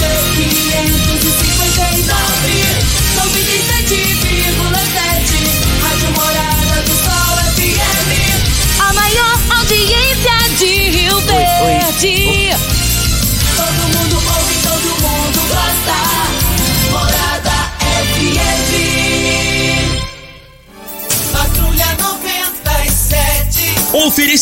Rádio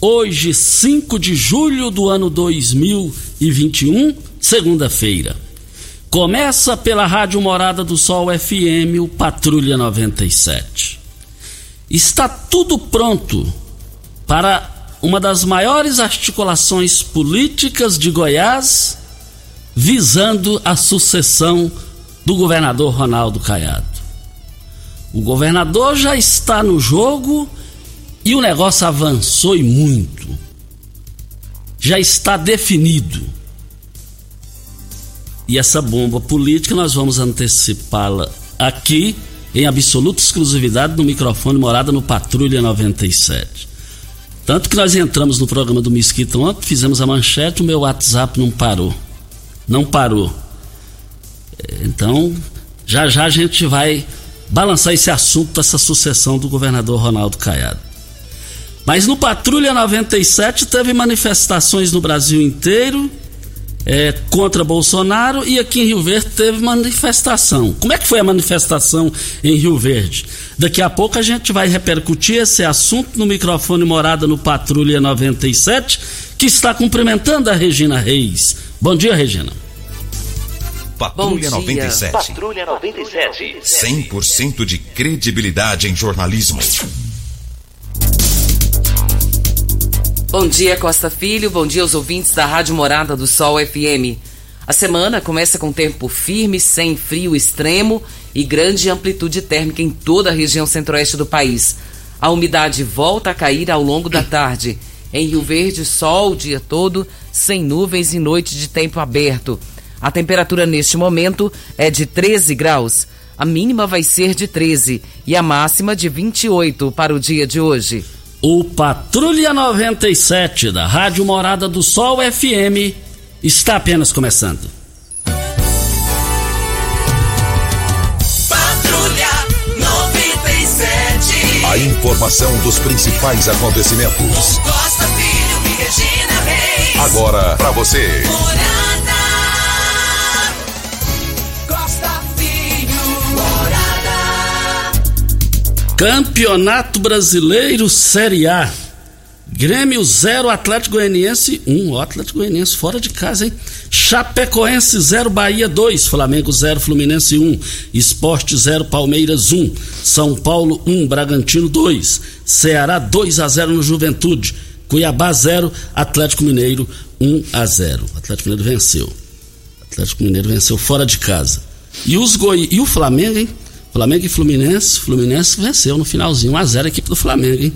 Hoje, 5 de julho do ano 2021, segunda-feira. Começa pela Rádio Morada do Sol FM, o Patrulha 97. Está tudo pronto para uma das maiores articulações políticas de Goiás, visando a sucessão do governador Ronaldo Caiado. O governador já está no jogo e o negócio avançou e muito. Já está definido. E essa bomba política nós vamos antecipá-la aqui em absoluta exclusividade no microfone morada no Patrulha 97. Tanto que nós entramos no programa do Mesquita ontem, fizemos a manchete, o meu WhatsApp não parou. Não parou. Então, já já a gente vai balançar esse assunto, essa sucessão do governador Ronaldo Caiado. Mas no Patrulha 97 teve manifestações no Brasil inteiro é, contra Bolsonaro e aqui em Rio Verde teve manifestação. Como é que foi a manifestação em Rio Verde? Daqui a pouco a gente vai repercutir esse assunto no microfone morada no Patrulha 97, que está cumprimentando a Regina Reis. Bom dia, Regina. Patrulha 97. Patrulha 97. 100% de credibilidade em jornalismo. Bom dia, Costa Filho. Bom dia aos ouvintes da Rádio Morada do Sol FM. A semana começa com tempo firme, sem frio extremo e grande amplitude térmica em toda a região centro-oeste do país. A umidade volta a cair ao longo da tarde. Em Rio Verde, sol o dia todo, sem nuvens e noite de tempo aberto. A temperatura neste momento é de 13 graus. A mínima vai ser de 13 e a máxima de 28 para o dia de hoje. O Patrulha 97 da Rádio Morada do Sol FM está apenas começando. Patrulha 97. A informação dos principais acontecimentos. Costa Filho e Regina Reis. Agora pra você. Morada. Campeonato Brasileiro Série A. Grêmio 0, Atlético Goianiense 1. Um. Atlético Goianiense fora de casa, hein? Chapecoense 0, Bahia 2, Flamengo 0, Fluminense 1, Esporte 0, Palmeiras 1, São Paulo 1, Bragantino 2, Ceará 2 a 0 no Juventude, Cuiabá 0, Atlético Mineiro 1 a 0. Atlético Mineiro venceu. Atlético Mineiro venceu fora de casa. E os Goi... e o Flamengo, hein? Flamengo e Fluminense, Fluminense venceu no finalzinho 1 a 0 a equipe do Flamengo, hein?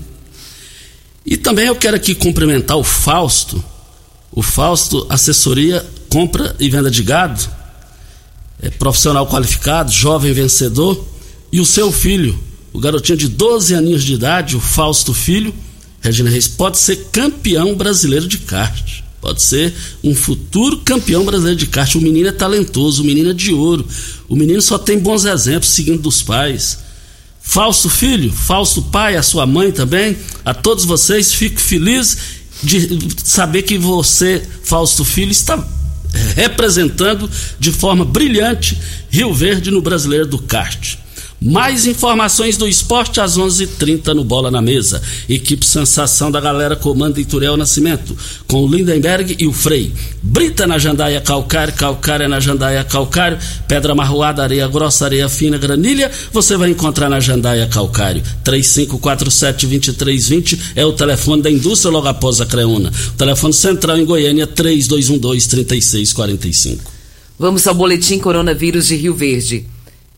E também eu quero aqui cumprimentar o Fausto, o Fausto Assessoria Compra e Venda de Gado, é profissional qualificado, jovem vencedor, e o seu filho, o garotinho de 12 aninhos de idade, o Fausto Filho, Regina Reis, pode ser campeão brasileiro de kart. Pode ser um futuro campeão brasileiro de kart. O menino é talentoso, o menino é de ouro. O menino só tem bons exemplos seguindo dos pais. Fausto filho, Fausto pai, a sua mãe também, a todos vocês, fico feliz de saber que você, Fausto filho, está representando de forma brilhante Rio Verde no Brasileiro do Kart. Mais informações do esporte às 11:30 h 30 no Bola na Mesa. Equipe Sensação da Galera comanda Ituriel Nascimento, com o Lindenberg e o Frei. Brita na Jandaia Calcário, Calcária na Jandaia Calcário, Pedra Marroada, Areia Grossa, Areia Fina, Granilha, você vai encontrar na Jandaia Calcário. 3547-2320 é o telefone da indústria logo após a Creuna. O telefone central em Goiânia, 3212-3645. Vamos ao boletim coronavírus de Rio Verde.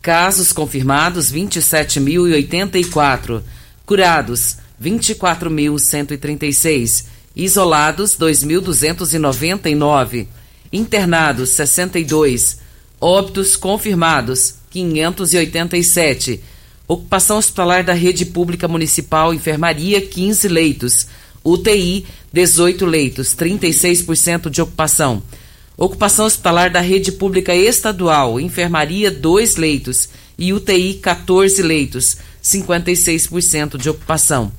Casos confirmados 27.084. Curados 24.136. Isolados 2.299. Internados 62. Óbitos confirmados 587. Ocupação hospitalar da rede pública municipal, enfermaria 15 leitos. UTI 18 leitos, 36% de ocupação. Ocupação hospitalar da rede pública estadual, enfermaria 2 leitos e UTI 14 leitos, 56% de ocupação.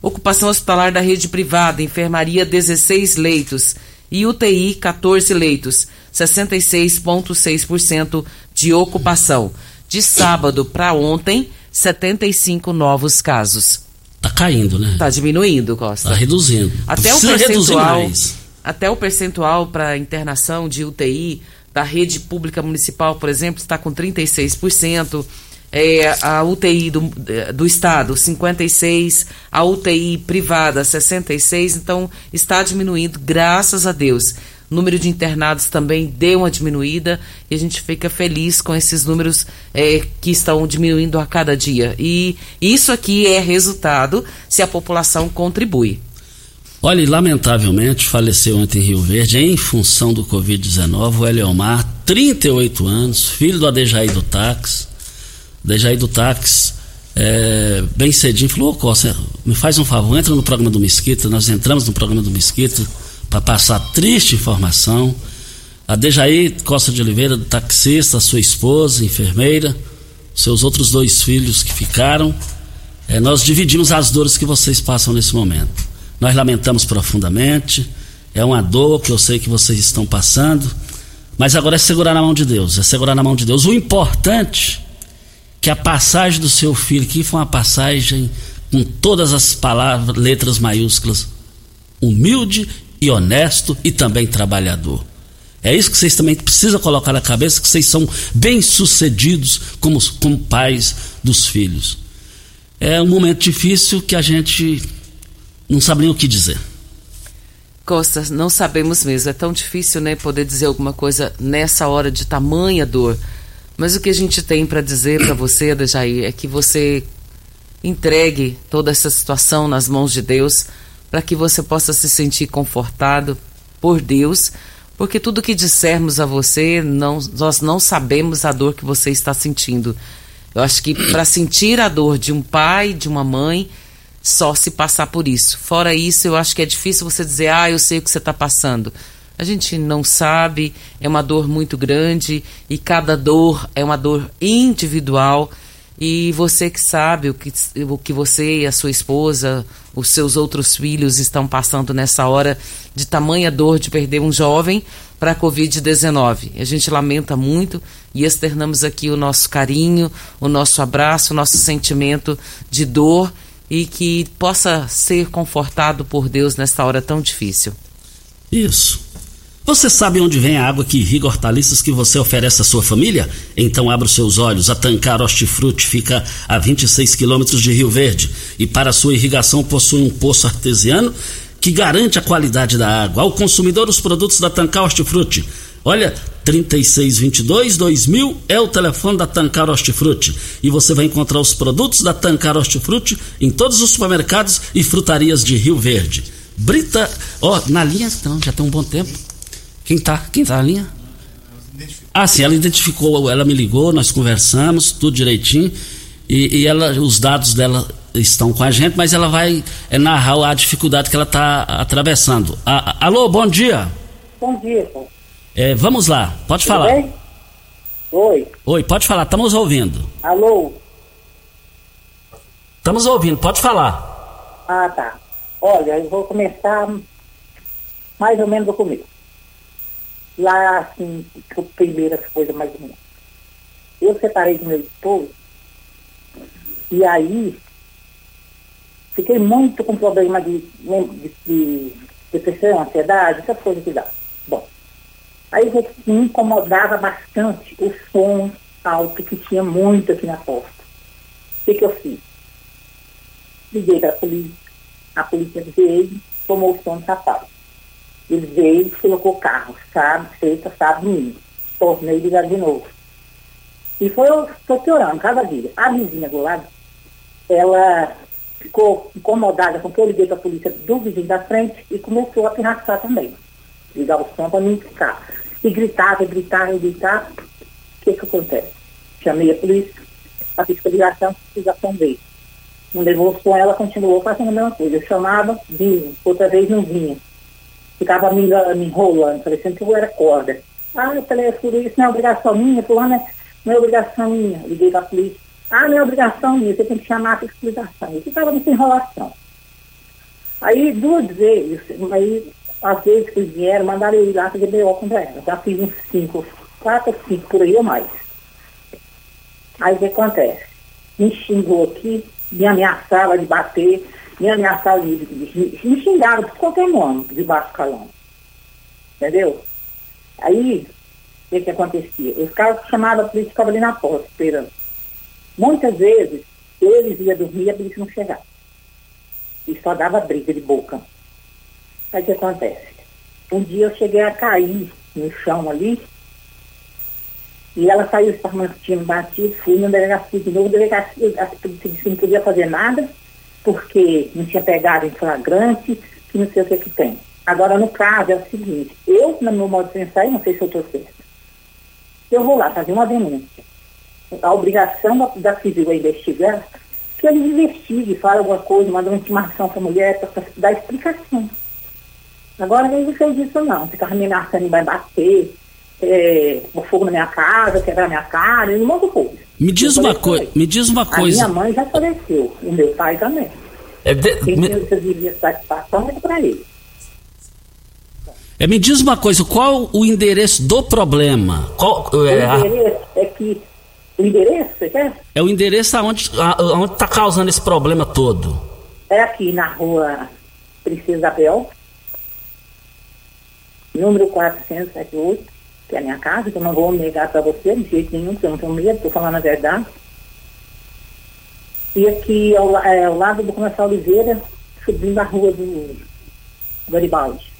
Ocupação hospitalar da rede privada, enfermaria 16 leitos e UTI 14 leitos, 66,6% de ocupação. De sábado para ontem, 75 novos casos. Tá caindo, né? Tá diminuindo, Costa. Tá reduzindo. Até o Precisa reduzir percentual, mais. Até o percentual para internação de UTI da rede pública municipal, por exemplo, está com 36%. É, a UTI do, do estado 56, a UTI privada 66, então está diminuindo, graças a Deus. O número de internados também deu uma diminuída e a gente fica feliz com esses números é, que estão diminuindo a cada dia. E isso aqui é resultado se a população contribui. Olha, lamentavelmente faleceu ontem em Rio Verde, em função do Covid-19, o Eliomar, 38 anos, filho do Adejaí do Táxi. Adejaí do Táxi, é, bem cedinho, falou: Ô Costa, me faz um favor, entra no programa do Mesquita. Nós entramos no programa do Mesquita para passar triste informação. A Dejaí Costa de Oliveira, taxista, sua esposa, enfermeira, seus outros dois filhos que ficaram. É, nós dividimos as dores que vocês passam nesse momento. Nós lamentamos profundamente. É uma dor que eu sei que vocês estão passando. Mas agora é segurar na mão de Deus. É segurar na mão de Deus. O importante que a passagem do seu filho aqui foi uma passagem com todas as palavras, letras maiúsculas, humilde e honesto e também trabalhador. É isso que vocês também precisam colocar na cabeça, que vocês são bem-sucedidos como, como pais dos filhos. É um momento difícil que a gente não sabe nem o que dizer. Costa, não sabemos mesmo. É tão difícil, né, poder dizer alguma coisa nessa hora de tamanha dor. Mas o que a gente tem para dizer para você, Adejaí, é que você entregue toda essa situação nas mãos de Deus, para que você possa se sentir confortado por Deus, porque tudo que dissermos a você, não, nós não sabemos a dor que você está sentindo. Eu acho que para sentir a dor de um pai, de uma mãe, só se passar por isso. Fora isso, eu acho que é difícil você dizer, ah, eu sei o que você está passando. A gente não sabe, é uma dor muito grande e cada dor é uma dor individual. E você que sabe o que, o que você e a sua esposa, os seus outros filhos estão passando nessa hora de tamanha dor de perder um jovem para a Covid-19. A gente lamenta muito e externamos aqui o nosso carinho, o nosso abraço, o nosso sentimento de dor e que possa ser confortado por Deus nesta hora tão difícil. Isso. Você sabe onde vem a água que irriga hortaliças que você oferece à sua família? Então abra os seus olhos. A Tancar Hortifruti fica a 26 quilômetros de Rio Verde e para sua irrigação possui um poço artesiano que garante a qualidade da água. Ao consumidor, os produtos da Tancar Hortifruti. Olha, 3622-2000 é o telefone da Tancar Hortifruti. E você vai encontrar os produtos da Tancar Hortifruti em todos os supermercados e frutarias de Rio Verde. Brita, ó, na linha, então, já tem um bom tempo. Quem tá? Quem tá na linha? Ah, sim, ela identificou, ela me ligou, nós conversamos, tudo direitinho. E, e ela, os dados dela estão com a gente, mas ela vai é, narrar a dificuldade que ela está atravessando. A, alô, bom dia. Bom dia. É, vamos lá, pode Tudo falar. bem? Oi. Oi, pode falar, estamos ouvindo. Alô? Estamos ouvindo, pode falar. Ah, tá. Olha, eu vou começar mais ou menos do começo. Lá, assim, a primeira coisa mais ou menos. Eu separei do meu esposo e aí fiquei muito com problema de, de, de depressão, ansiedade, essas coisas que dá. Aí me incomodava bastante o som alto que tinha muito aqui na porta. O que, que eu fiz? Liguei para a polícia, a polícia veio, tomou o som do sapato. Ele veio, colocou o carro, sábado, sexta, sábado, domingo. Tornei ligar de novo. E foi, foi piorando cada dia. A vizinha do lado, ela ficou incomodada com que eu liguei para a polícia do vizinho da frente e começou a pirraçar também. Ligar o som para mim ficar. E gritava, gritava, gritava. O que que acontece? Chamei a polícia, a fiscalização, a fiscalização veio. Não levou o som, ela continuou fazendo a mesma coisa. Eu chamava, vinha, outra vez não vinha. Ficava me, me enrolando, parecendo que eu era corda. Ah, eu falei, isso não é obrigação minha, fulano, é- não é obrigação minha. Liguei para a polícia. Ah, não é obrigação minha, você tem que chamar a fiscalização. Eu ficava nessa enrolação. Aí, duas vezes, aí, às vezes que vieram, mandaram eu ir lá fazer B.O. contra ela. Já fiz uns cinco, quatro, cinco por aí ou mais. Aí o que acontece? Me xingou aqui, me ameaçava de bater, me ameaçava de, de, de me xingaram por qualquer nome, de baixo calão. Entendeu? Aí, o que, que acontecia? Os caras chamavam a polícia ficava ali na porta, esperando. Muitas vezes, eles iam dormir e a polícia não chegava. E só dava briga de boca. Aí o que acontece? Um dia eu cheguei a cair no chão ali, e ela saiu esparmantino batido, fui na delegacia de novo, a delegacia não podia fazer nada, porque não tinha pegado em flagrante, que não sei o que que tem. Agora, no caso, é o seguinte, eu, no meu modo de pensar, não sei se eu estou certa. Eu vou lá fazer uma denúncia. A obrigação da, da civil é investigar, que eles investiguem, falem alguma coisa, mandam uma intimação para a mulher para dar explicação. Agora ninguém fez isso não. Ficava me ameaçando, vai bater, é, o fogo na minha casa, quebrar minha cara, um monte de coisa. Me diz Eu uma coisa, me diz uma A coisa. minha mãe já faleceu, e meu pai também. É, de- Quem me, tem satisfação é para ele. é, me diz uma coisa, qual o endereço do problema? Qual, é, o a- endereço é que. O endereço, você quer? é o endereço aonde está causando esse problema todo. É aqui na rua Princesa Isabel, número 478, que é a minha casa, que eu não vou negar para você de jeito nenhum, porque eu não tenho medo, estou falando a verdade. E aqui ao, é, ao lado do Comercial Oliveira, subindo a rua do Garibaldi.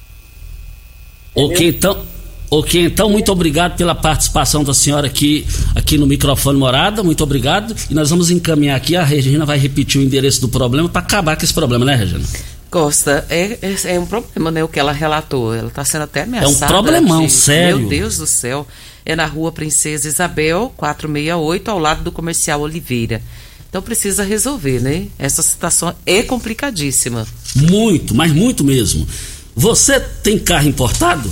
Ok, então. Ok, então muito obrigado pela participação da senhora aqui, aqui no microfone morada, muito obrigado. E nós vamos encaminhar aqui, a Regina vai repetir o endereço do problema para acabar com esse problema, né, Regina? Costa, é, é, é um problema, né, o que ela relatou. Ela está sendo até ameaçada. problemão, gente. sério. Meu Deus do céu. É na rua Princesa Isabel, 468, ao lado do Comercial Oliveira. Então precisa resolver, né? Essa situação é complicadíssima. Muito, mas muito mesmo. Você tem carro importado?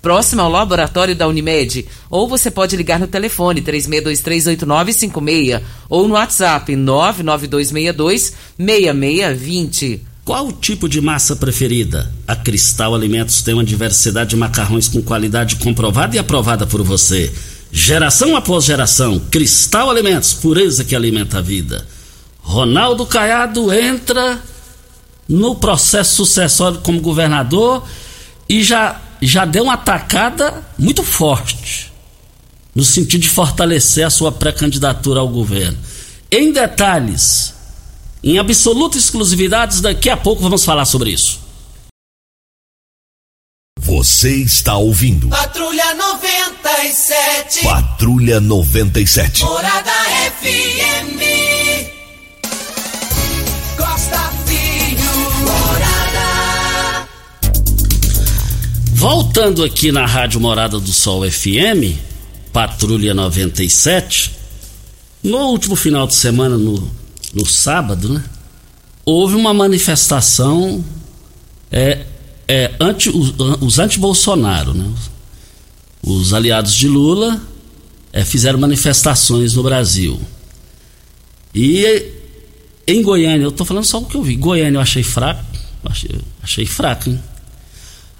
próximo ao laboratório da Unimed. Ou você pode ligar no telefone 36238956 ou no WhatsApp 992626620. Qual o tipo de massa preferida? A Cristal Alimentos tem uma diversidade de macarrões com qualidade comprovada e aprovada por você. Geração após geração, Cristal Alimentos, pureza que alimenta a vida. Ronaldo Caiado entra no processo sucessório como governador e já já deu uma atacada muito forte no sentido de fortalecer a sua pré-candidatura ao governo. Em detalhes, em absoluta exclusividade, daqui a pouco vamos falar sobre isso. Você está ouvindo Patrulha 97. Patrulha 97. Morada FM. Voltando aqui na Rádio Morada do Sol FM, Patrulha 97, no último final de semana, no, no sábado, né? Houve uma manifestação é, é, anti, os, os anti-Bolsonaro, né? Os aliados de Lula é, fizeram manifestações no Brasil. E em Goiânia, eu tô falando só o que eu vi. Goiânia eu achei fraco. Achei, achei fraco, hein?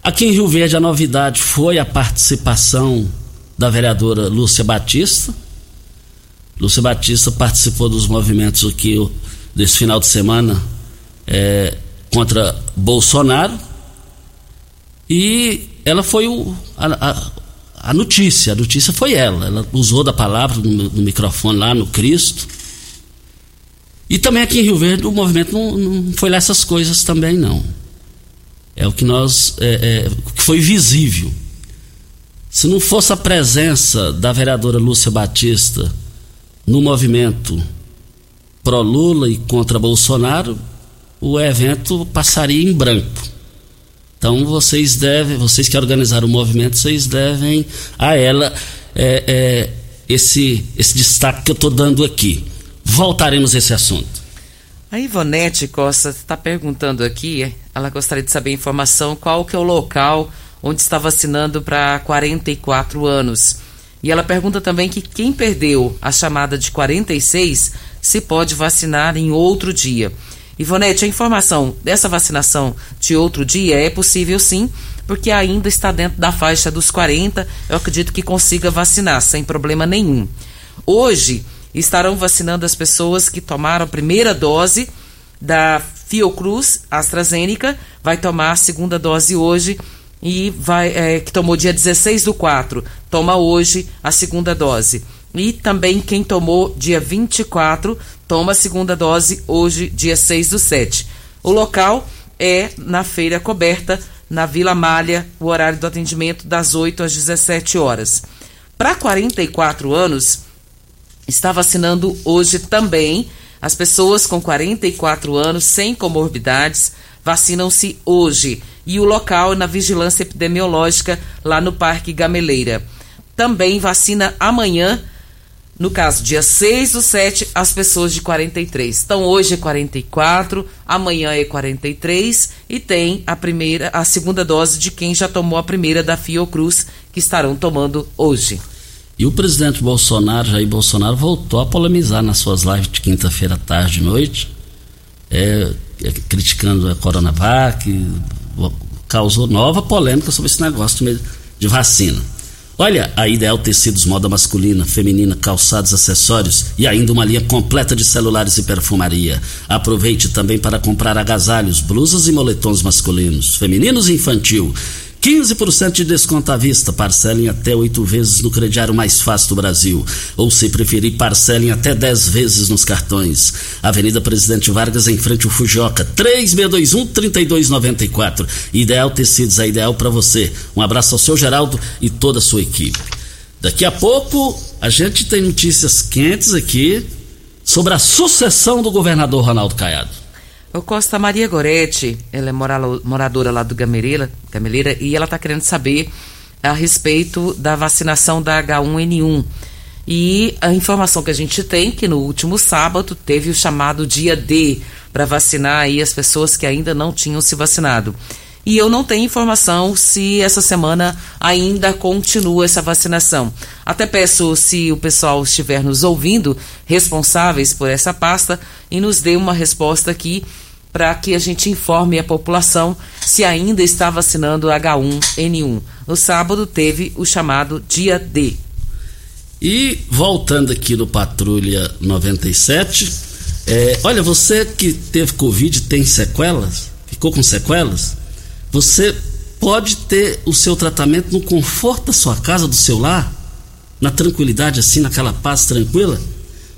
Aqui em Rio Verde a novidade foi a participação da vereadora Lúcia Batista. Lúcia Batista participou dos movimentos aqui desse final de semana é, contra Bolsonaro e ela foi o, a, a, a, notícia, a notícia foi ela. Ela usou da palavra no, no, microfone lá no Cristo. E também aqui em Rio Verde o movimento não, não foi lá essas coisas também não. É o que nós. É, é, que foi visível. Se não fosse a presença da vereadora Lúcia Batista no movimento pró-Lula e contra Bolsonaro, o evento passaria em branco. Então vocês devem, vocês que organizaram o movimento, vocês devem a ela é, é, esse, esse destaque que eu estou dando aqui. Voltaremos a esse assunto. A Ivonete Costa está perguntando aqui, ela gostaria de saber a informação qual que é o local onde está vacinando para 44 anos. E ela pergunta também que quem perdeu a chamada de 46 se pode vacinar em outro dia. Ivonete, a informação dessa vacinação de outro dia é possível sim, porque ainda está dentro da faixa dos 40, eu acredito que consiga vacinar sem problema nenhum. Hoje, estarão vacinando as pessoas que tomaram a primeira dose da Fiocruz AstraZeneca, vai tomar a segunda dose hoje e vai é, que tomou dia 16 do 4, toma hoje a segunda dose. E também quem tomou dia 24, toma a segunda dose hoje, dia 6 do 7. O local é na feira coberta, na Vila Malha, o horário do atendimento das 8 às 17 horas. Para 44 anos, está vacinando hoje também as pessoas com 44 anos sem comorbidades vacinam-se hoje e o local é na vigilância epidemiológica lá no Parque Gameleira. Também vacina amanhã, no caso, dia 6 do 7, as pessoas de 43. Então hoje é 44, amanhã é 43 e tem a primeira, a segunda dose de quem já tomou a primeira da Fiocruz, que estarão tomando hoje. E o presidente Bolsonaro, Jair Bolsonaro, voltou a polemizar nas suas lives de quinta-feira, tarde e noite, é, é, criticando a Coronavac, causou nova polêmica sobre esse negócio de, de vacina. Olha, a Ideal Tecidos, moda masculina, feminina, calçados, acessórios e ainda uma linha completa de celulares e perfumaria. Aproveite também para comprar agasalhos, blusas e moletons masculinos, femininos e infantil. 15% de desconto à vista, parcelem até oito vezes no crediário mais fácil do Brasil. Ou, se preferir, parcelem até 10 vezes nos cartões. Avenida Presidente Vargas, em frente ao Fujioka, 3621-3294. Ideal Tecidos, é ideal para você. Um abraço ao seu Geraldo e toda a sua equipe. Daqui a pouco, a gente tem notícias quentes aqui sobre a sucessão do governador Ronaldo Caiado. O Costa Maria Goretti, ela é mora- moradora lá do Gameleira e ela está querendo saber a respeito da vacinação da H1N1. E a informação que a gente tem que no último sábado teve o chamado dia D para vacinar aí as pessoas que ainda não tinham se vacinado. E eu não tenho informação se essa semana ainda continua essa vacinação. Até peço se o pessoal estiver nos ouvindo, responsáveis por essa pasta, e nos dê uma resposta aqui para que a gente informe a população se ainda está vacinando H1N1. No sábado teve o chamado dia D. E voltando aqui no Patrulha 97, é, olha, você que teve Covid tem sequelas, ficou com sequelas, você pode ter o seu tratamento no conforto da sua casa, do seu lar, na tranquilidade, assim, naquela paz tranquila.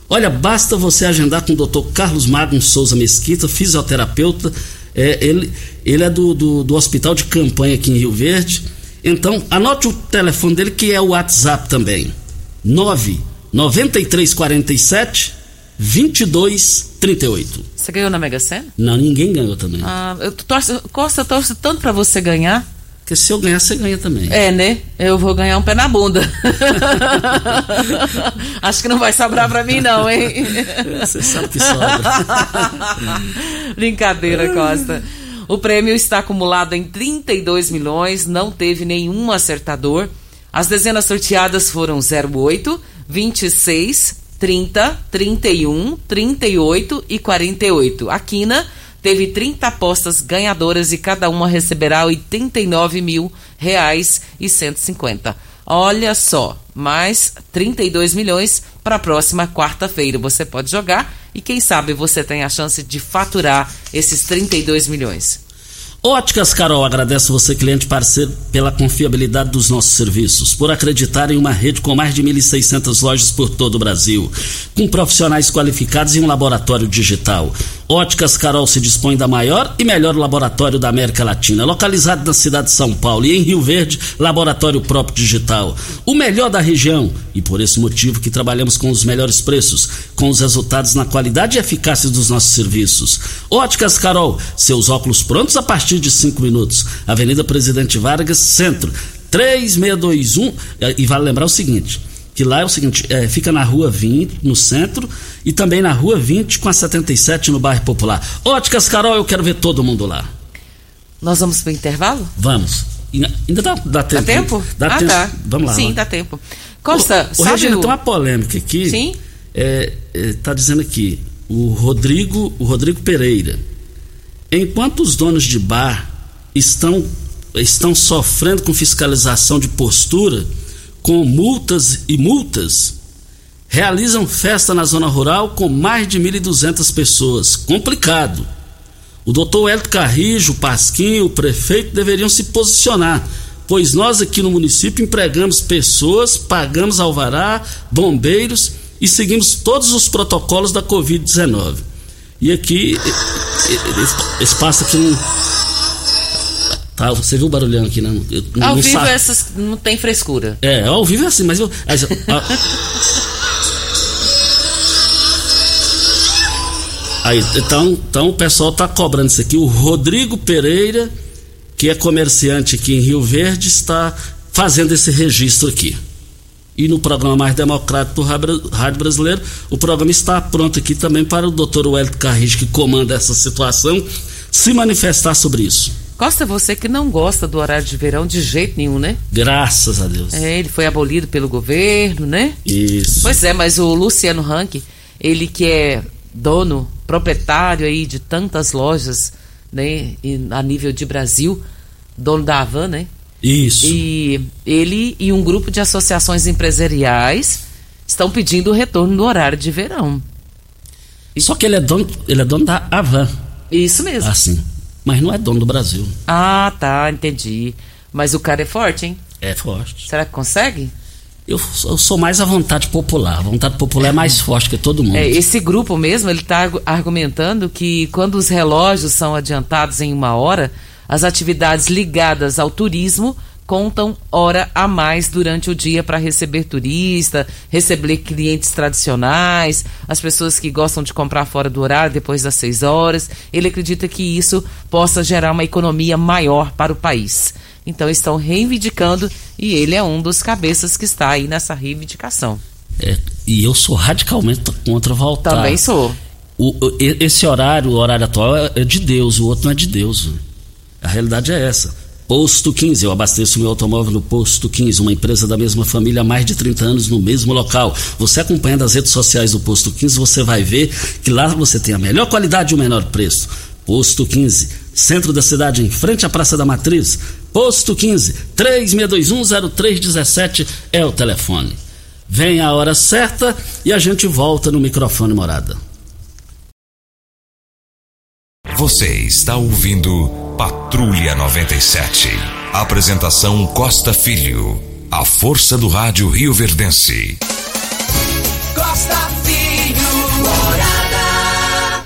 Olha, basta você agendar com o Dr. Carlos Magno Souza Mesquita, fisioterapeuta. É, ele, ele é do, do, do hospital de campanha aqui em Rio Verde. Então, anote o telefone dele, que é o WhatsApp também. 9 9347 2238. Você ganhou na Mega Sena? Não, ninguém ganhou também. Ah, eu torço, Costa, eu torço tanto para você ganhar. Porque se eu ganhar, você ganha também. É, né? Eu vou ganhar um pé na bunda. Acho que não vai sobrar pra mim, não, hein? Você sabe que sobra. Brincadeira, Costa. O prêmio está acumulado em 32 milhões, não teve nenhum acertador. As dezenas sorteadas foram 08, 26, 30, 31, 38 e 48. A Quina teve 30 apostas ganhadoras e cada uma receberá 89 mil reais e 150. Olha só, mais 32 milhões para a próxima quarta-feira. Você pode jogar e quem sabe você tem a chance de faturar esses 32 milhões. Óticas Carol agradece você, cliente parceiro, pela confiabilidade dos nossos serviços, por acreditar em uma rede com mais de 1.600 lojas por todo o Brasil, com profissionais qualificados e um laboratório digital. Óticas Carol se dispõe da maior e melhor laboratório da América Latina, localizado na cidade de São Paulo e em Rio Verde, laboratório próprio digital. O melhor da região e por esse motivo que trabalhamos com os melhores preços, com os resultados na qualidade e eficácia dos nossos serviços. Óticas Carol, seus óculos prontos a partir de 5 minutos. Avenida Presidente Vargas, Centro, 3621. E vale lembrar o seguinte: que lá é o seguinte, é, fica na rua 20, no centro, e também na rua 20 com a 77 no bairro Popular. Óticas Carol, eu quero ver todo mundo lá. Nós vamos para o intervalo? Vamos. E Ainda dá, dá tempo? Dá tempo? Dá ah, tempo. tá. Vamos lá. Sim, lá. dá tempo. Costa, ô, sabe Regina, o... tem uma polêmica aqui. Sim. É, é, tá dizendo aqui, o Rodrigo, o Rodrigo Pereira. Enquanto os donos de bar estão, estão sofrendo com fiscalização de postura, com multas e multas, realizam festa na zona rural com mais de 1.200 pessoas. Complicado. O doutor Hélio Carrijo, o Pasquinho, o prefeito deveriam se posicionar, pois nós aqui no município empregamos pessoas, pagamos alvará, bombeiros e seguimos todos os protocolos da Covid-19. E aqui, esse espaço aqui não. Tá, você viu o barulhão aqui, né? Eu Ao vivo sa- essas não tem frescura. é, ao vivo é assim, mas eu. mas, a- Aí, então, então o pessoal tá cobrando isso aqui. O Rodrigo Pereira, que é comerciante aqui em Rio Verde, está fazendo esse registro aqui. E no programa mais democrático do Rádio Brasileiro, o programa está pronto aqui também para o doutor Wellington Carrijo, que comanda essa situação, se manifestar sobre isso. Costa, você que não gosta do horário de verão de jeito nenhum, né? Graças a Deus. É, ele foi abolido pelo governo, né? Isso. Pois é, mas o Luciano Rank, ele que é dono, proprietário aí de tantas lojas, né, a nível de Brasil, dono da Havan, né? Isso. E ele e um grupo de associações empresariais estão pedindo o retorno do horário de verão. Só que ele é dono, ele é dono da Avan. Isso mesmo. Assim. Mas não é dono do Brasil. Ah, tá, entendi. Mas o cara é forte, hein? É forte. Será que consegue? Eu, eu sou mais a vontade popular. A vontade popular é mais forte que todo mundo. É, esse grupo mesmo, ele está argumentando que quando os relógios são adiantados em uma hora, as atividades ligadas ao turismo contam hora a mais durante o dia para receber turista, receber clientes tradicionais, as pessoas que gostam de comprar fora do horário depois das 6 horas. Ele acredita que isso possa gerar uma economia maior para o país. Então estão reivindicando e ele é um dos cabeças que está aí nessa reivindicação. É, e eu sou radicalmente contra voltar. Também sou. O, esse horário, o horário atual é, é de Deus, o outro não é de Deus. A realidade é essa. Posto 15, eu abasteço meu automóvel no Posto 15, uma empresa da mesma família há mais de 30 anos no mesmo local. Você acompanhando as redes sociais do Posto 15, você vai ver que lá você tem a melhor qualidade e o menor preço. Posto 15, centro da cidade, em frente à Praça da Matriz. Posto 15, 36210317 é o telefone. Vem a hora certa e a gente volta no microfone morada. Você está ouvindo Patrulha 97. Apresentação Costa Filho. A força do rádio Rio Verdense. Costa Filho, morada.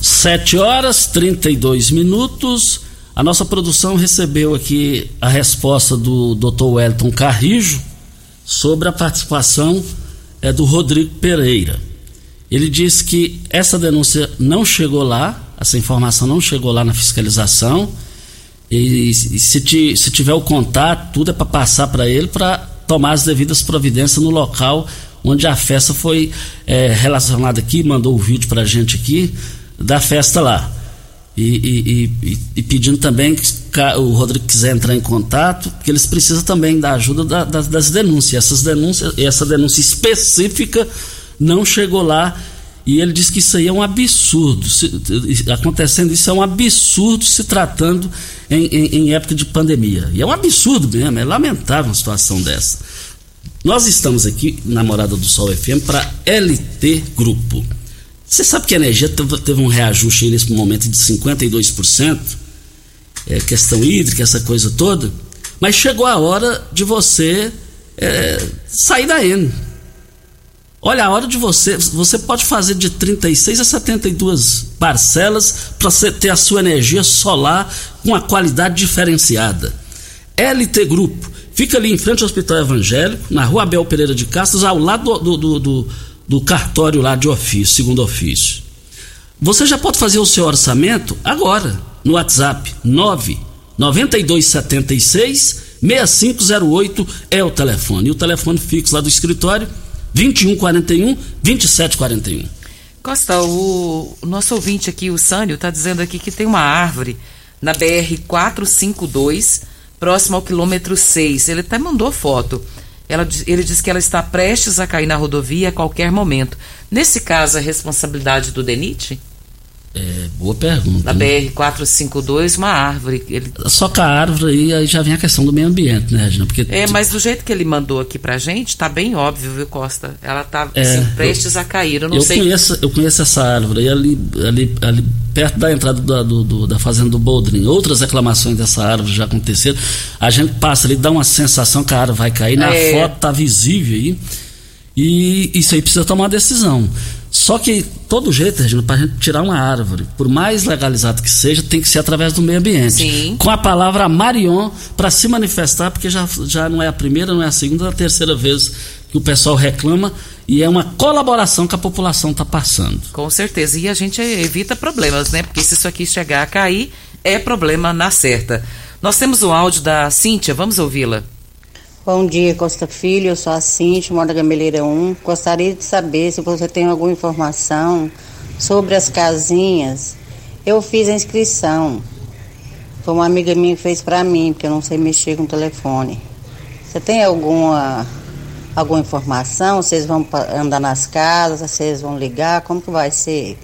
7 horas 32 minutos. A nossa produção recebeu aqui a resposta do Dr. Wellington Carrijo sobre a participação é, do Rodrigo Pereira. Ele disse que essa denúncia não chegou lá, essa informação não chegou lá na fiscalização. E, e se, se, tiver o contato, tudo é para passar para ele para tomar as devidas providências no local onde a festa foi é, relacionada aqui, mandou o vídeo para a gente aqui da festa lá. E, e, e, pedindo também que o Rodrigo quiser entrar em contato, porque eles precisam também da ajuda da, da, das denúncias. Essas denúncias, essa denúncia específica não chegou lá e ele diz que isso aí é um absurdo. Se, acontecendo isso é um absurdo se tratando em, em, em, época de pandemia. E é um absurdo mesmo, é lamentável uma situação dessa. Nós estamos aqui na Morada do Sol FM para LT Grupo. Você sabe que a energia teve, um reajuste nesse momento de 52%, é, questão hídrica, essa coisa toda, mas chegou a hora de você é, sair da N. Olha, a hora de você, você pode fazer de 36 a 72 parcelas para você ter a sua energia solar com a qualidade diferenciada. LT Grupo, fica ali em frente ao Hospital Evangélico, na rua Abel Pereira de Castro, ao lado do, do, do do cartório lá de ofício, segundo ofício. Você já pode fazer o seu orçamento agora, no WhatsApp 9 9276 6508 é o telefone. E o telefone fixo lá do escritório 2141 2741. Costa, o, nosso ouvinte aqui, o Sânio, está dizendo aqui que tem uma árvore na BR 452, próximo ao quilômetro 6. Ele até mandou foto. Ela, ele diz que ela está prestes a cair na rodovia a qualquer momento. Nesse caso, é responsabilidade do DENIT? É, boa pergunta. Na né? BR-452, uma árvore. Ele... Só que a árvore aí já vem a questão do meio ambiente, né, Regina? Porque... É, mas do jeito que ele mandou aqui pra gente, tá bem óbvio, viu, Costa? Ela tá é, assim, prestes eu, a cair. Eu não eu sei. Conheço, eu conheço essa árvore aí ali, ali, ali perto da entrada do, do, do, da fazenda do Boldrin. Outras reclamações dessa árvore já aconteceram. A gente passa ali, dá uma sensação que a árvore vai cair. Na é. foto tá visível aí. E isso aí precisa tomar uma decisão. Só que todo jeito, Regina, para a gente tirar uma árvore, por mais legalizado que seja, tem que ser através do meio ambiente. Sim. Com a palavra Marion para se manifestar, porque já, já não é a primeira, não é a segunda, é a terceira vez que o pessoal reclama e é uma colaboração que a população está passando. Com certeza. E a gente evita problemas, né? Porque se isso aqui chegar a cair, é problema na certa. Nós temos o áudio da Cíntia, vamos ouvi-la. Bom dia, Costa Filho. Eu sou a Cintia, moro na Gameleira 1. Gostaria de saber se você tem alguma informação sobre as casinhas. Eu fiz a inscrição. Foi uma amiga minha que fez para mim, porque eu não sei mexer com o telefone. Você tem alguma alguma informação? Vocês vão andar nas casas? Vocês vão ligar? Como que vai ser?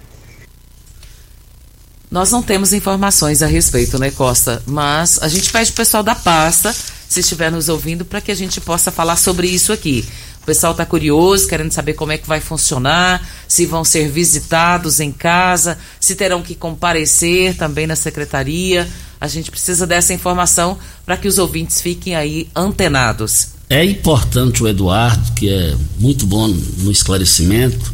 Nós não temos informações a respeito, né, Costa? Mas a gente pede o pessoal da pasta se estiver nos ouvindo, para que a gente possa falar sobre isso aqui. O pessoal está curioso, querendo saber como é que vai funcionar, se vão ser visitados em casa, se terão que comparecer também na secretaria. A gente precisa dessa informação para que os ouvintes fiquem aí antenados. É importante o Eduardo, que é muito bom no esclarecimento,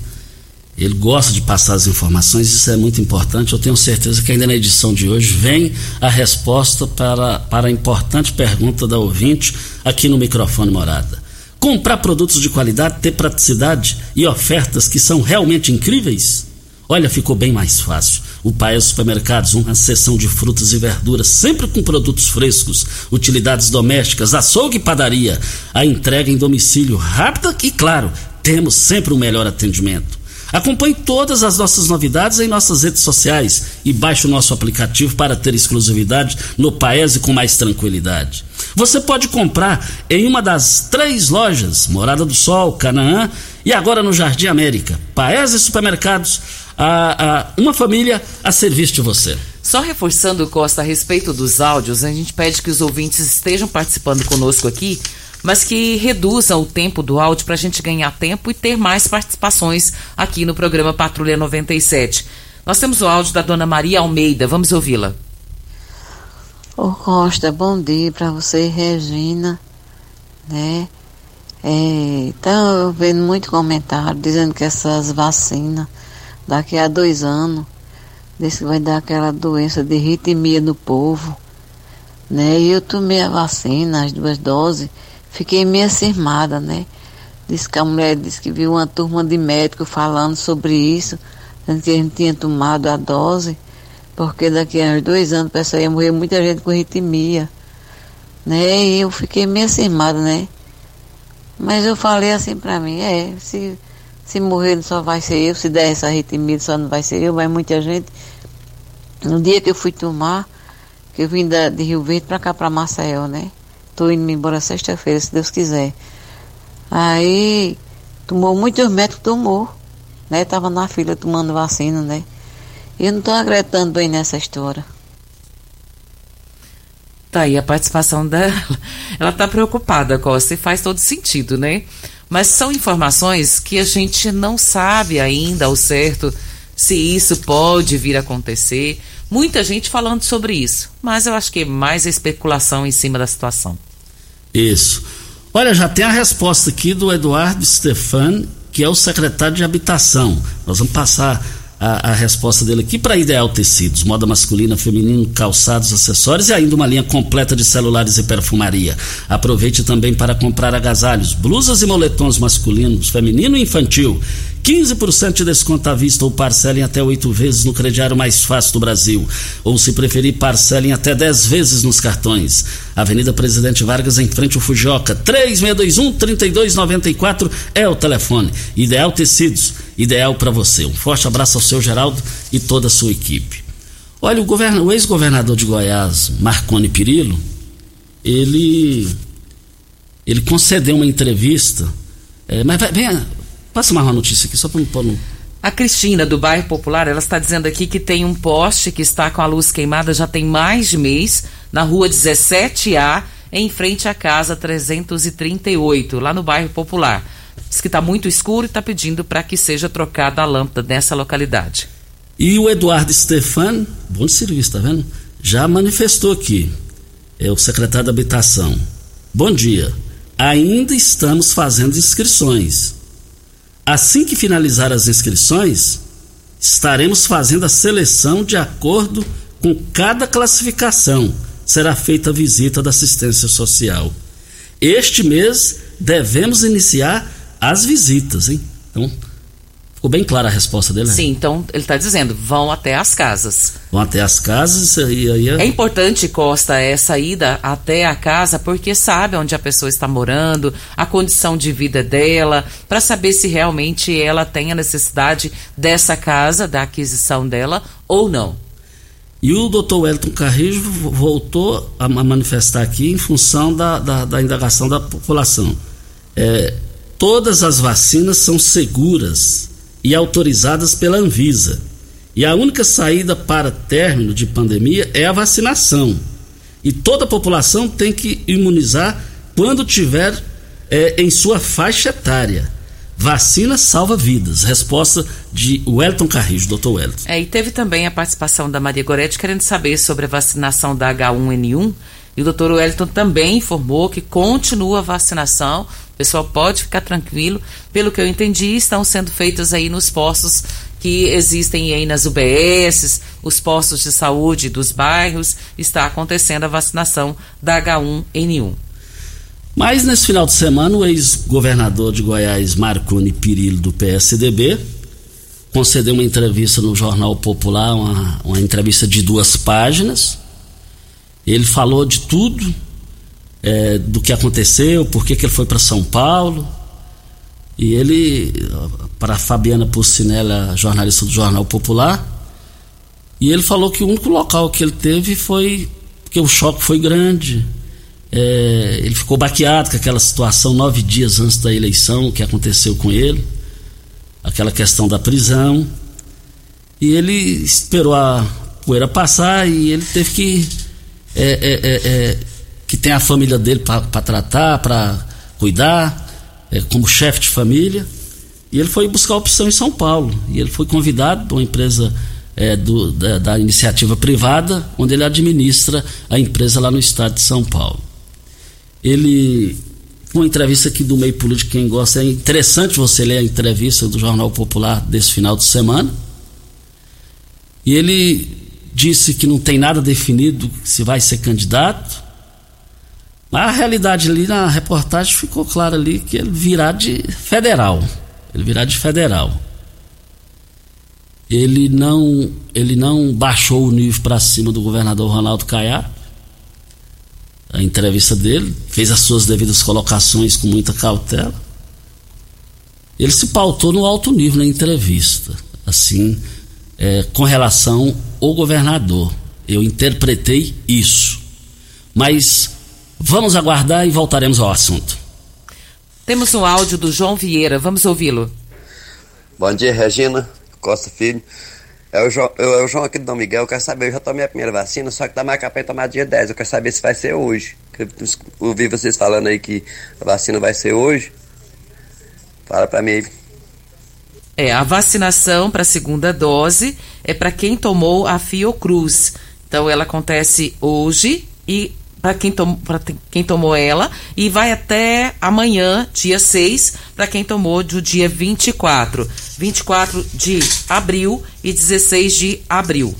Ele gosta de passar as informações, isso é muito importante. Eu tenho certeza que ainda na edição de hoje vem a resposta para, para a importante pergunta da ouvinte aqui no microfone morada. Comprar produtos de qualidade, ter praticidade e ofertas que são realmente incríveis? Olha, ficou bem mais fácil. O Paes Supermercados, uma seção de frutas e verduras, sempre com produtos frescos, utilidades domésticas, açougue e padaria. A entrega em domicílio rápida e, claro, temos sempre o melhor atendimento. Acompanhe todas as nossas novidades em nossas redes sociais e baixe o nosso aplicativo para ter exclusividade no Paese com mais tranquilidade. Você pode comprar em uma das três lojas, Morada do Sol, Canaã e agora no Jardim América. Paese Supermercados, a, a, uma família a serviço de você. Só reforçando, Costa, a respeito dos áudios, a gente pede que os ouvintes estejam participando conosco aqui mas que reduzam o tempo do áudio para a gente ganhar tempo e ter mais participações aqui no programa Patrulha 97. Nós temos o áudio da dona Maria Almeida, vamos ouvi-la. Ô Costa, bom dia para você, Regina, né? É, tá vendo muito comentário dizendo que essas vacinas daqui a dois anos diz que vai dar aquela doença de ritmia no povo, né? E eu tomei a vacina, as duas doses, fiquei meio cismada, né? Diz que a mulher disse que viu uma turma de médicos falando sobre isso, dizendo que a gente tinha tomado a dose, porque daqui a dois anos pessoal ia morrer muita gente com ritmia. Né? E eu fiquei meio cismada, né? Mas eu falei assim pra mim, é, se, se morrer só vai ser eu, se der essa ritmia só não vai ser eu, vai muita gente. No dia que eu fui tomar, que eu vim da, de Rio Verde pra cá, pra Maceió, né? Tô indo embora sexta-feira, se Deus quiser. Aí, tomou muitos médicos, tomou. Né? Tava na fila tomando vacina, né? E eu não tô acreditando bem nessa história. Tá aí a participação dela. Ela tá preocupada, Costa, e faz todo sentido, né? Mas são informações que a gente não sabe ainda ao certo se isso pode vir a acontecer. Muita gente falando sobre isso, mas eu acho que é mais especulação em cima da situação. Isso. Olha, já tem a resposta aqui do Eduardo Stefan, que é o secretário de Habitação. Nós vamos passar a, a resposta dele aqui para Ideal Tecidos, moda masculina, feminino, calçados, acessórios e ainda uma linha completa de celulares e perfumaria. Aproveite também para comprar agasalhos, blusas e moletons masculinos, feminino e infantil. 15% de desconto à vista ou parcelem até oito vezes no crediário mais fácil do Brasil. Ou, se preferir, parcelem até 10 vezes nos cartões. Avenida Presidente Vargas, em frente ao Fujoca. 3621-3294 é o telefone. Ideal Tecidos, ideal para você. Um forte abraço ao seu Geraldo e toda a sua equipe. Olha, o, o ex-governador de Goiás, Marconi Pirillo, ele, ele concedeu uma entrevista. É, mas venha, Passa mais uma notícia aqui, só para não. A Cristina, do bairro Popular, ela está dizendo aqui que tem um poste que está com a luz queimada já tem mais de mês, na rua 17A, em frente à casa 338, lá no bairro Popular. Diz que está muito escuro e está pedindo para que seja trocada a lâmpada nessa localidade. E o Eduardo Stefan, bom serviço, tá vendo? Já manifestou aqui. É o secretário da Habitação. Bom dia. Ainda estamos fazendo inscrições. Assim que finalizar as inscrições, estaremos fazendo a seleção de acordo com cada classificação. Será feita a visita da assistência social. Este mês devemos iniciar as visitas, hein? Então, Ficou bem clara a resposta dele? Né? Sim, então ele está dizendo, vão até as casas. Vão até as casas e aí... É... é importante, Costa, essa ida até a casa, porque sabe onde a pessoa está morando, a condição de vida dela, para saber se realmente ela tem a necessidade dessa casa, da aquisição dela ou não. E o doutor Wellington Carrijo voltou a manifestar aqui em função da, da, da indagação da população. É, todas as vacinas são seguras e autorizadas pela Anvisa. E a única saída para término de pandemia é a vacinação. E toda a população tem que imunizar quando tiver é, em sua faixa etária. Vacina salva vidas. Resposta de Wellington Carrijo, doutor Wellington. É, e teve também a participação da Maria Goretti querendo saber sobre a vacinação da H1N1 E o doutor Wellington também informou que continua a vacinação. O pessoal pode ficar tranquilo. Pelo que eu entendi, estão sendo feitas aí nos postos que existem aí nas UBSs, os postos de saúde dos bairros, está acontecendo a vacinação da H1N1. Mas nesse final de semana, o ex-governador de Goiás, Marconi Pirillo, do PSDB, concedeu uma entrevista no Jornal Popular, uma, uma entrevista de duas páginas. Ele falou de tudo, é, do que aconteceu, por que, que ele foi para São Paulo. E ele, para Fabiana Pucinella, jornalista do Jornal Popular, e ele falou que o único local que ele teve foi porque o choque foi grande. É, ele ficou baqueado com aquela situação nove dias antes da eleição que aconteceu com ele aquela questão da prisão. E ele esperou a poeira passar e ele teve que. É, é, é, é que tem a família dele para tratar, para cuidar, é, como chefe de família. E ele foi buscar opção em São Paulo. E ele foi convidado por uma empresa do, da, da, iniciativa privada, onde ele administra a empresa lá no estado de São Paulo. Ele uma entrevista aqui do meio político, quem gosta, é interessante você ler a entrevista do Jornal Popular desse final de semana. E ele disse que não tem nada definido se vai ser candidato. Mas a realidade ali na reportagem ficou clara ali que ele virá de federal. Ele virá de federal. Ele não, ele não baixou o nível para cima do governador Ronaldo Caiado a entrevista dele, fez as suas devidas colocações com muita cautela. Ele se pautou no alto nível na entrevista, assim, é, com relação ao governador. Eu interpretei isso. Mas vamos aguardar e voltaremos ao assunto. Temos um áudio do João Vieira, vamos ouvi-lo. Bom dia, Regina Costa Filho. É o, João, eu, é o João aqui do Dom Miguel, eu quero saber, eu já tomei a primeira vacina, só que tá marcado pra tomar dia 10, eu quero saber se vai ser hoje. Eu ouvi vocês falando aí que a vacina vai ser hoje. Fala pra mim É, a vacinação para a segunda dose é para quem tomou a Fiocruz. Então ela acontece hoje e para quem, quem tomou ela e vai até amanhã, dia 6, para quem tomou do dia 24. 24 de abril e 16 de abril.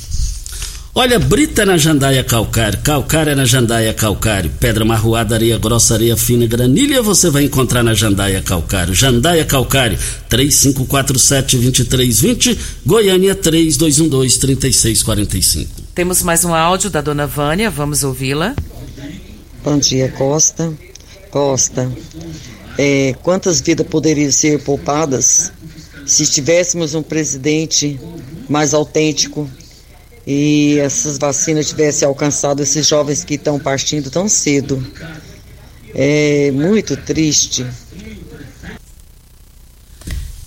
Olha, brita na jandaia calcário, calcário é na jandaia calcário, pedra marroada, areia grossa, areia fina, granilha você vai encontrar na jandaia calcário. Jandaia calcário, 3547-2320, Goiânia 3212-3645. Temos mais um áudio da dona Vânia, vamos ouvi-la. Bom dia, Costa. Costa, é, quantas vidas poderiam ser poupadas se tivéssemos um presidente mais autêntico, e essas vacinas tivessem alcançado esses jovens que estão partindo tão cedo. É muito triste.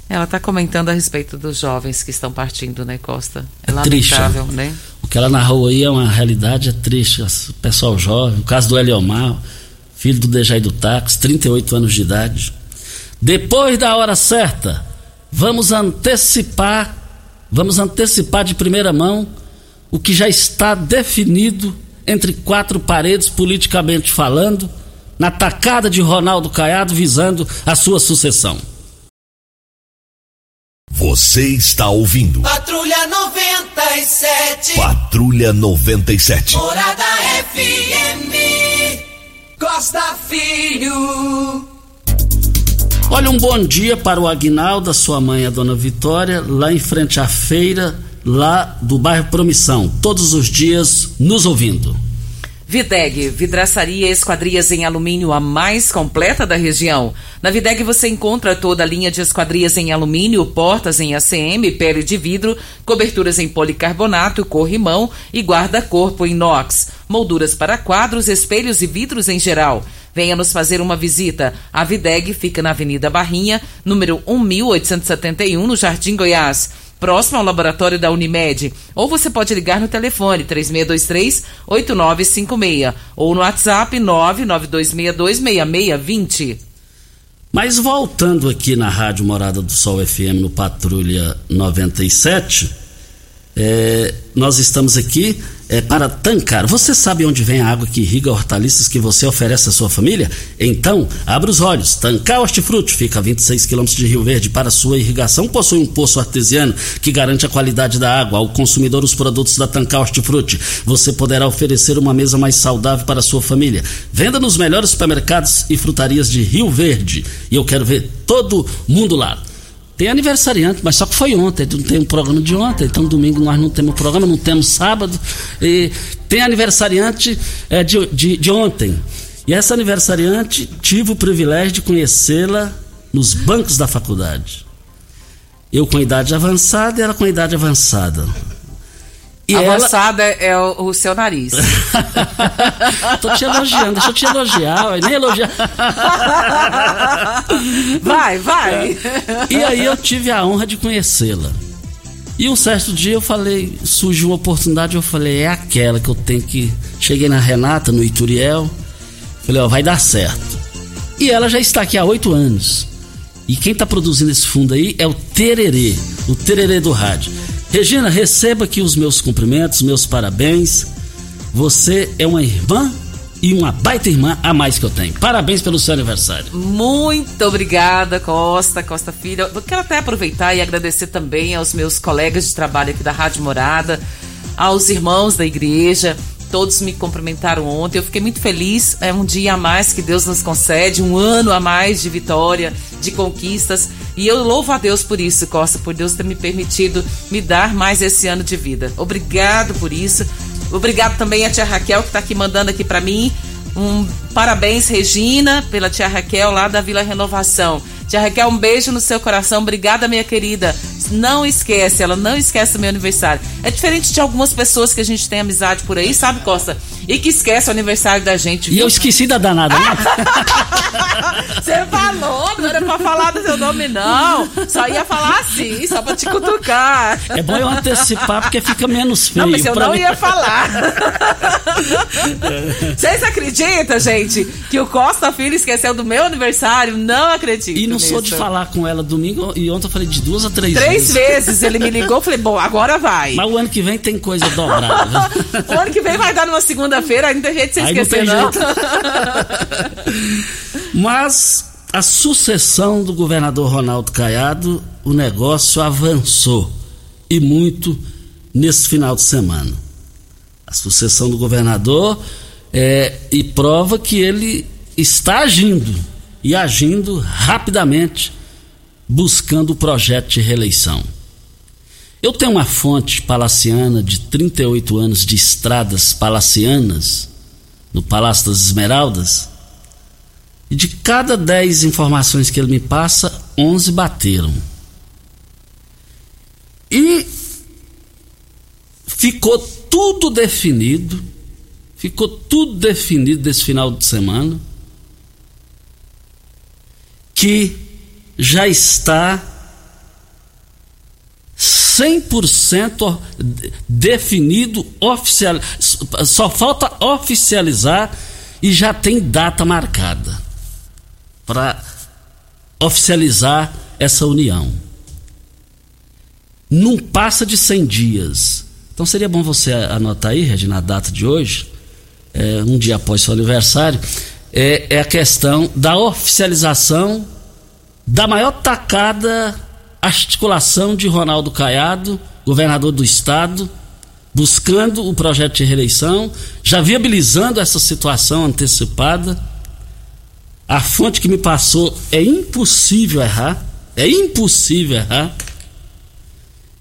Ela está comentando a respeito dos jovens que estão partindo, né, Costa? É, é lamentável, triste, né? O que ela narrou aí é uma realidade, é triste. O pessoal jovem, o caso do Eliomar, filho do Dejai do Táxi, 38 anos de idade. Depois da hora certa, vamos antecipar, vamos antecipar de primeira mão o que já está definido entre quatro paredes, politicamente falando, na tacada de Ronaldo Caiado visando a sua sucessão. Você está ouvindo. Patrulha 97. Patrulha 97. Morada FM. Costa Filho. Olha, um bom dia para o Agnaldo, sua mãe, a dona Vitória, lá em frente à feira lá do bairro Promissão, todos os dias nos ouvindo. Videg, vidraçaria e esquadrias em alumínio a mais completa da região. Na Videg você encontra toda a linha de esquadrias em alumínio, portas em ACM, pele de vidro, coberturas em policarbonato, corrimão e guarda-corpo inox, molduras para quadros, espelhos e vidros em geral. Venha nos fazer uma visita. A Videg fica na Avenida Barrinha, número 1871, no Jardim Goiás próximo ao laboratório da Unimed. Ou você pode ligar no telefone 3623-8956 ou no WhatsApp 992626620. Mas voltando aqui na Rádio Morada do Sol FM no Patrulha 97, é, nós estamos aqui é, para tancar. Você sabe onde vem a água que irriga hortaliças que você oferece à sua família? Então, abra os olhos. Tancar Hortifruti fica a 26 quilômetros de Rio Verde. Para sua irrigação, possui um poço artesiano que garante a qualidade da água. Ao consumidor, os produtos da Tancar Hortifruti. Você poderá oferecer uma mesa mais saudável para a sua família. Venda nos melhores supermercados e frutarias de Rio Verde. E eu quero ver todo mundo lá. Tem aniversariante, mas só que foi ontem, não tem um programa de ontem, então domingo nós não temos programa, não temos sábado. E tem aniversariante é, de, de, de ontem. E essa aniversariante tive o privilégio de conhecê-la nos bancos da faculdade. Eu com idade avançada e ela com idade avançada. E Avançada ela... é o, o, seu nariz. Tô te elogiando, deixa eu te elogiar, nem elogiar. vai, vai. É. E aí eu tive a honra de conhecê-la. E um certo dia eu falei, surgiu uma oportunidade, eu falei, é aquela que eu tenho que. Cheguei na Renata, no Ituriel, falei, ó, vai dar certo. E ela já está aqui há oito anos. E quem está produzindo esse fundo aí é o Tererê, o Tererê do rádio. Regina, receba aqui os meus cumprimentos, meus parabéns. Você é uma irmã e uma baita irmã a mais que eu tenho. Parabéns pelo seu aniversário. Muito obrigada, Costa, Costa Filha. Eu quero até aproveitar e agradecer também aos meus colegas de trabalho aqui da Rádio Morada, aos irmãos da igreja. Todos me cumprimentaram ontem. Eu fiquei muito feliz. É um dia a mais que Deus nos concede, um ano a mais de vitória, de conquistas. E eu louvo a Deus por isso, Costa, por Deus ter me permitido me dar mais esse ano de vida. Obrigado por isso. Obrigado também a tia Raquel que está aqui mandando aqui para mim. Um parabéns, Regina, pela tia Raquel lá da Vila Renovação. Tia Raquel, um beijo no seu coração. Obrigada, minha querida. Não esquece, ela não esquece o meu aniversário. É diferente de algumas pessoas que a gente tem amizade por aí, sabe, Costa? E que esquece o aniversário da gente. Viu? E eu esqueci da danada, né? Você falou, não era pra falar do seu nome, não. Só ia falar assim, só pra te cutucar. É bom eu antecipar, porque fica menos feio. Não, mas eu não mim. ia falar. Vocês acreditam, gente, que o Costa Filho esqueceu do meu aniversário? Não acredito. E não sou de falar com ela domingo e ontem eu falei de duas a três, três vezes. Três vezes ele me ligou, falei, bom, agora vai. Mas o ano que vem tem coisa dobrada. o ano que vem vai dar numa segunda-feira, ainda tem jeito de você aí esquecer, não. não. Mas a sucessão do governador Ronaldo Caiado, o negócio avançou e muito nesse final de semana. A sucessão do governador é, e prova que ele está agindo e agindo rapidamente, buscando o projeto de reeleição. Eu tenho uma fonte palaciana de 38 anos de estradas palacianas, no Palácio das Esmeraldas, e de cada 10 informações que ele me passa, 11 bateram. E ficou tudo definido, ficou tudo definido desse final de semana que já está 100% definido, oficial, só falta oficializar e já tem data marcada para oficializar essa união. Não passa de 100 dias. Então seria bom você anotar aí, Regina, a data de hoje, é, um dia após seu aniversário é, é a questão da oficialização da maior tacada articulação de Ronaldo Caiado, governador do estado, buscando o projeto de reeleição, já viabilizando essa situação antecipada. A fonte que me passou é impossível errar, é impossível errar.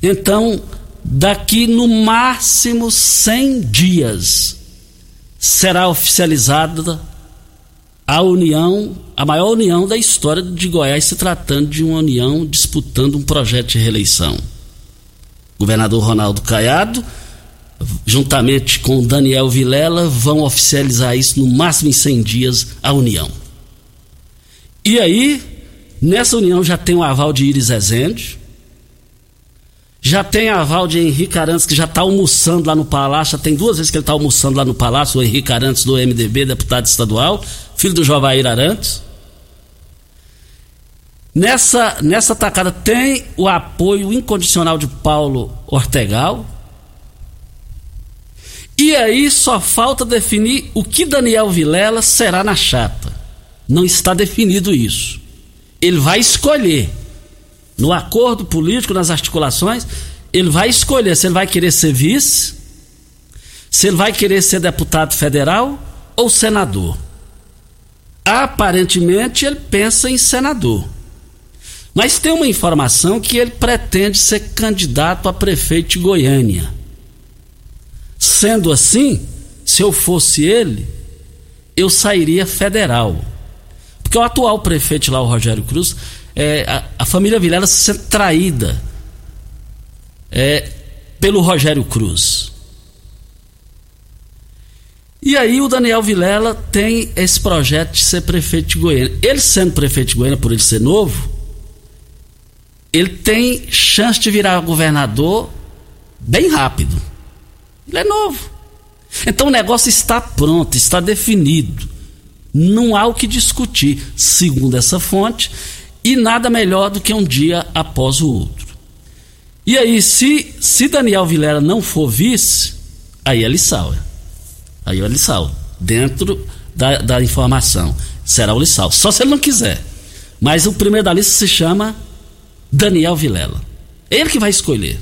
Então, daqui no máximo 100 dias será oficializada a união, a maior união da história de Goiás, se tratando de uma união disputando um projeto de reeleição. governador Ronaldo Caiado, juntamente com Daniel Vilela, vão oficializar isso no máximo em 100 dias, a união. E aí, nessa união já tem o aval de Iris Ezende, já tem aval de Henrique Arantes, que já está almoçando lá no Palácio, já tem duas vezes que ele está almoçando lá no Palácio, o Henrique Arantes do MDB, deputado estadual, filho do Jovair Arantes. Nessa, nessa tacada tem o apoio incondicional de Paulo Ortegal. E aí só falta definir o que Daniel Vilela será na chapa. Não está definido isso. Ele vai escolher. No acordo político, nas articulações, ele vai escolher se ele vai querer ser vice, se ele vai querer ser deputado federal ou senador. Aparentemente ele pensa em senador. Mas tem uma informação que ele pretende ser candidato a prefeito de Goiânia. Sendo assim, se eu fosse ele, eu sairia federal. Porque o atual prefeito lá, o Rogério Cruz, é, a, a, família Vilela se sente traída é, pelo Rogério Cruz. E aí o Daniel Vilela tem esse projeto de ser prefeito de Goiânia. Ele sendo prefeito de Goiânia, por ele ser novo, ele tem chance de virar governador bem rápido. Ele é novo. Então o negócio está pronto, está definido. Não há o que discutir, segundo essa fonte, e nada melhor do que um dia após o outro. E aí, se, se Daniel Vilera não for vice, aí é Lissau. Aí é Lissau. Dentro da, da informação. Será o Lissau. Só se ele não quiser. Mas o primeiro da lista se chama Daniel Vilela. Ele que vai escolher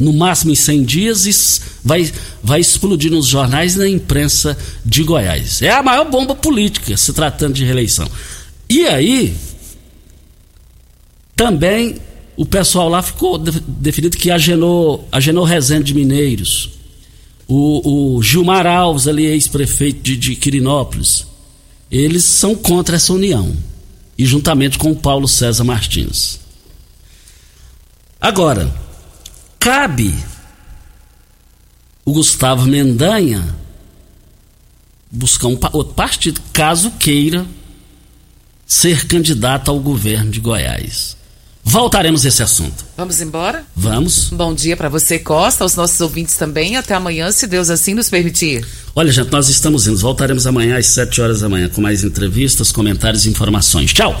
no máximo em 100 dias, vai, vai explodir nos jornais e na imprensa de Goiás. É a maior bomba política se tratando de reeleição. E aí, também o pessoal lá ficou definido que Agenor, Agenor Rezende de Mineiros, o, o Gilmar Alves, ali, ex-prefeito de, de Quirinópolis, eles são contra essa união. E juntamente com o Paulo César Martins. Agora, cabe o Gustavo Mendanha buscar um outro partido, caso queira ser candidato ao governo de Goiás. Voltaremos a esse assunto. Vamos embora? Vamos. Bom dia para você, Costa, aos nossos ouvintes também. Até amanhã, se Deus assim nos permitir. Olha, gente, nós estamos indo. Voltaremos amanhã às 7 horas da manhã com mais entrevistas, comentários e informações. Tchau!